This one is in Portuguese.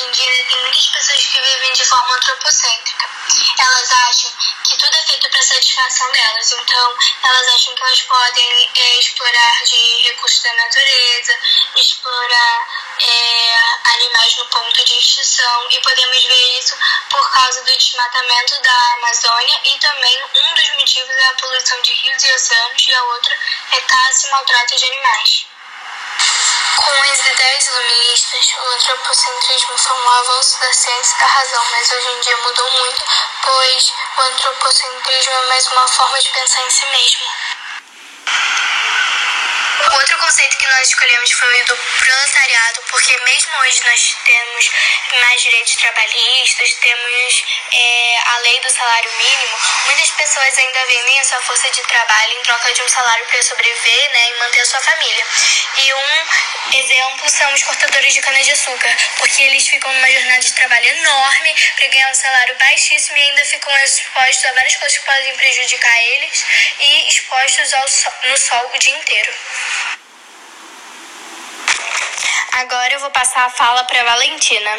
hoje em dia tem muitas pessoas que vivem de forma antropocêntrica. Elas acham que tudo é feito para satisfação delas, então elas acham que elas podem é, explorar de recursos da natureza, explorar é, animais no ponto de extinção, e podemos ver isso por causa do desmatamento da Amazônia e também um dos motivos é a poluição de rios e oceanos e a outra é caça e maltrato de animais. Com as ideias iluministas, o antropocentrismo foi um avanço da ciência da razão, mas hoje em dia mudou muito, pois o antropocentrismo é mais uma forma de pensar em si mesmo. Outro conceito que nós escolhemos foi o do proletariado, porque mesmo hoje nós temos mais direitos trabalhistas, temos é, a lei do salário mínimo, muitas pessoas ainda vendem a sua força de trabalho em troca de um salário para sobreviver né, e manter a sua família. E um exemplo são os cortadores de cana-de-açúcar, porque eles ficam numa jornada de trabalho enorme para ganhar um salário baixíssimo e ainda ficam expostos a várias coisas que podem prejudicar eles e expostos ao sol, no sol o dia inteiro. Agora eu vou passar a fala para Valentina.